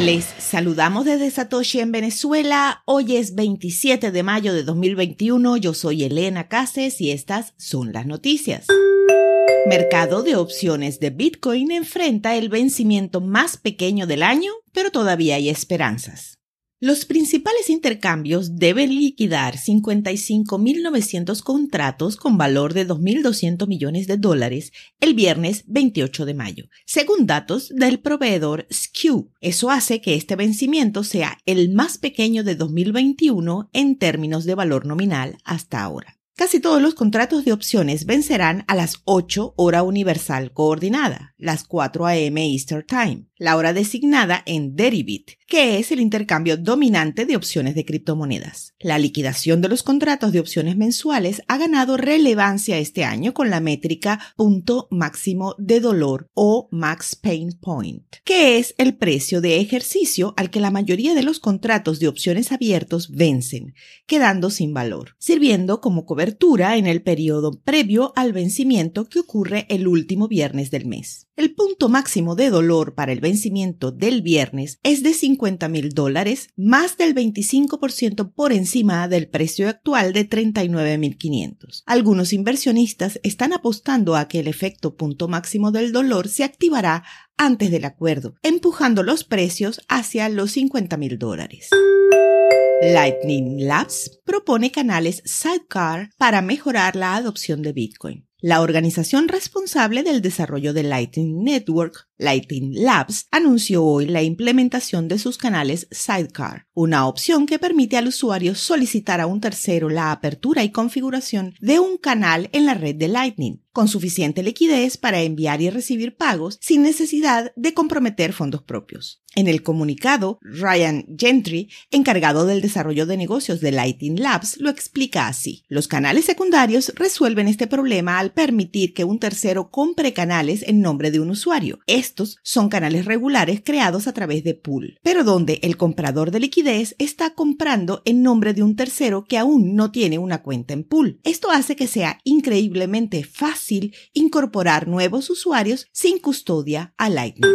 Les saludamos desde Satoshi en Venezuela. Hoy es 27 de mayo de 2021. Yo soy Elena Cases y estas son las noticias. Mercado de opciones de Bitcoin enfrenta el vencimiento más pequeño del año, pero todavía hay esperanzas. Los principales intercambios deben liquidar 55.900 contratos con valor de 2.200 millones de dólares el viernes 28 de mayo, según datos del proveedor Skew. Eso hace que este vencimiento sea el más pequeño de 2021 en términos de valor nominal hasta ahora. Casi todos los contratos de opciones vencerán a las 8 hora universal coordinada, las 4 a.m. Eastern Time, la hora designada en Deribit, que es el intercambio dominante de opciones de criptomonedas. La liquidación de los contratos de opciones mensuales ha ganado relevancia este año con la métrica punto máximo de dolor o max pain point, que es el precio de ejercicio al que la mayoría de los contratos de opciones abiertos vencen, quedando sin valor, sirviendo como cobertura en el periodo previo al vencimiento que ocurre el último viernes del mes. El punto máximo de dolor para el vencimiento del viernes es de 50 mil dólares, más del 25% por encima del precio actual de 39.500. Algunos inversionistas están apostando a que el efecto punto máximo del dolor se activará antes del acuerdo, empujando los precios hacia los 50 mil dólares. Lightning Labs propone canales Sidecar para mejorar la adopción de Bitcoin. La organización responsable del desarrollo de Lightning Network, Lightning Labs, anunció hoy la implementación de sus canales Sidecar, una opción que permite al usuario solicitar a un tercero la apertura y configuración de un canal en la red de Lightning, con suficiente liquidez para enviar y recibir pagos sin necesidad de comprometer fondos propios. En el comunicado, Ryan Gentry, encargado del desarrollo de negocios de Lightning Labs, lo explica así. Los canales secundarios resuelven este problema al permitir que un tercero compre canales en nombre de un usuario. Estos son canales regulares creados a través de pool, pero donde el comprador de liquidez está comprando en nombre de un tercero que aún no tiene una cuenta en pool. Esto hace que sea increíblemente fácil incorporar nuevos usuarios sin custodia a Lightning.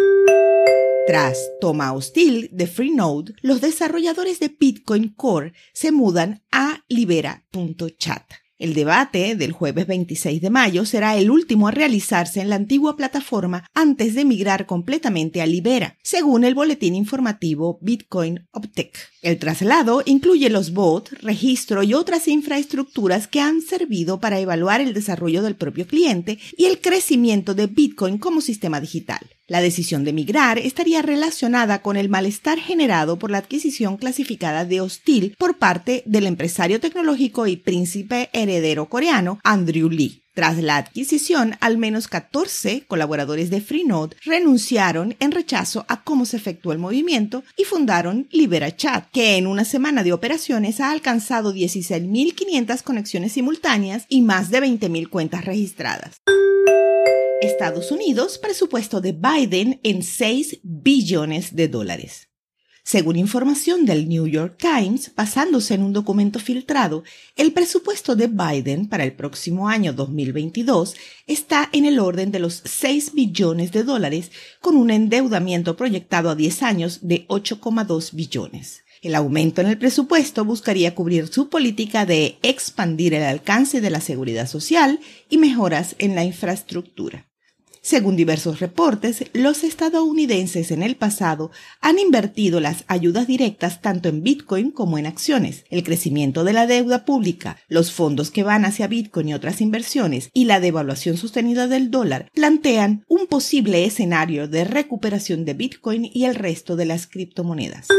Tras toma hostil de Freenode, los desarrolladores de Bitcoin Core se mudan a libera.chat. El debate del jueves 26 de mayo será el último a realizarse en la antigua plataforma antes de migrar completamente a Libera, según el boletín informativo Bitcoin Optech. El traslado incluye los bots, registro y otras infraestructuras que han servido para evaluar el desarrollo del propio cliente y el crecimiento de Bitcoin como sistema digital. La decisión de migrar estaría relacionada con el malestar generado por la adquisición clasificada de hostil por parte del empresario tecnológico y príncipe heredero coreano Andrew Lee. Tras la adquisición, al menos 14 colaboradores de Freenode renunciaron en rechazo a cómo se efectuó el movimiento y fundaron LiberaChat, que en una semana de operaciones ha alcanzado 16.500 conexiones simultáneas y más de 20.000 cuentas registradas. Estados Unidos presupuesto de Biden en 6 billones de dólares. Según información del New York Times, basándose en un documento filtrado, el presupuesto de Biden para el próximo año 2022 está en el orden de los 6 billones de dólares, con un endeudamiento proyectado a 10 años de 8,2 billones. El aumento en el presupuesto buscaría cubrir su política de expandir el alcance de la seguridad social y mejoras en la infraestructura. Según diversos reportes, los estadounidenses en el pasado han invertido las ayudas directas tanto en Bitcoin como en acciones. El crecimiento de la deuda pública, los fondos que van hacia Bitcoin y otras inversiones y la devaluación sostenida del dólar plantean un posible escenario de recuperación de Bitcoin y el resto de las criptomonedas.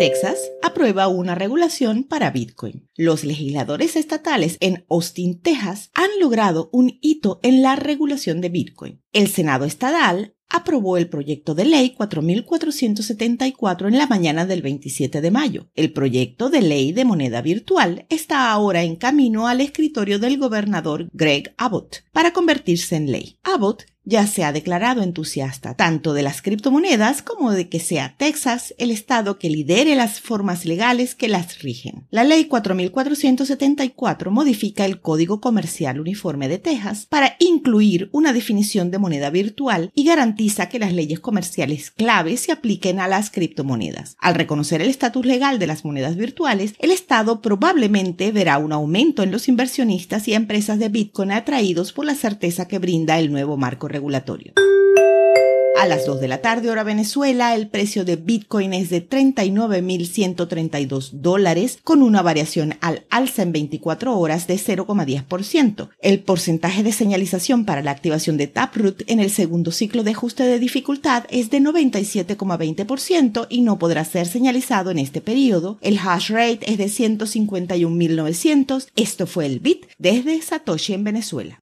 Texas aprueba una regulación para Bitcoin. Los legisladores estatales en Austin, Texas, han logrado un hito en la regulación de Bitcoin. El Senado estatal aprobó el proyecto de ley 4474 en la mañana del 27 de mayo. El proyecto de ley de moneda virtual está ahora en camino al escritorio del gobernador Greg Abbott para convertirse en ley. Abbott ya se ha declarado entusiasta tanto de las criptomonedas como de que sea Texas el estado que lidere las formas legales que las rigen. La ley 4474 modifica el Código Comercial Uniforme de Texas para incluir una definición de moneda virtual y garantiza que las leyes comerciales claves se apliquen a las criptomonedas. Al reconocer el estatus legal de las monedas virtuales, el Estado probablemente verá un aumento en los inversionistas y empresas de Bitcoin atraídos por la certeza que brinda el nuevo marco regulatorio. A las 2 de la tarde hora Venezuela, el precio de Bitcoin es de 39.132 dólares con una variación al alza en 24 horas de 0,10%. El porcentaje de señalización para la activación de Taproot en el segundo ciclo de ajuste de dificultad es de 97,20% y no podrá ser señalizado en este periodo. El hash rate es de 151.900. Esto fue el Bit desde Satoshi en Venezuela.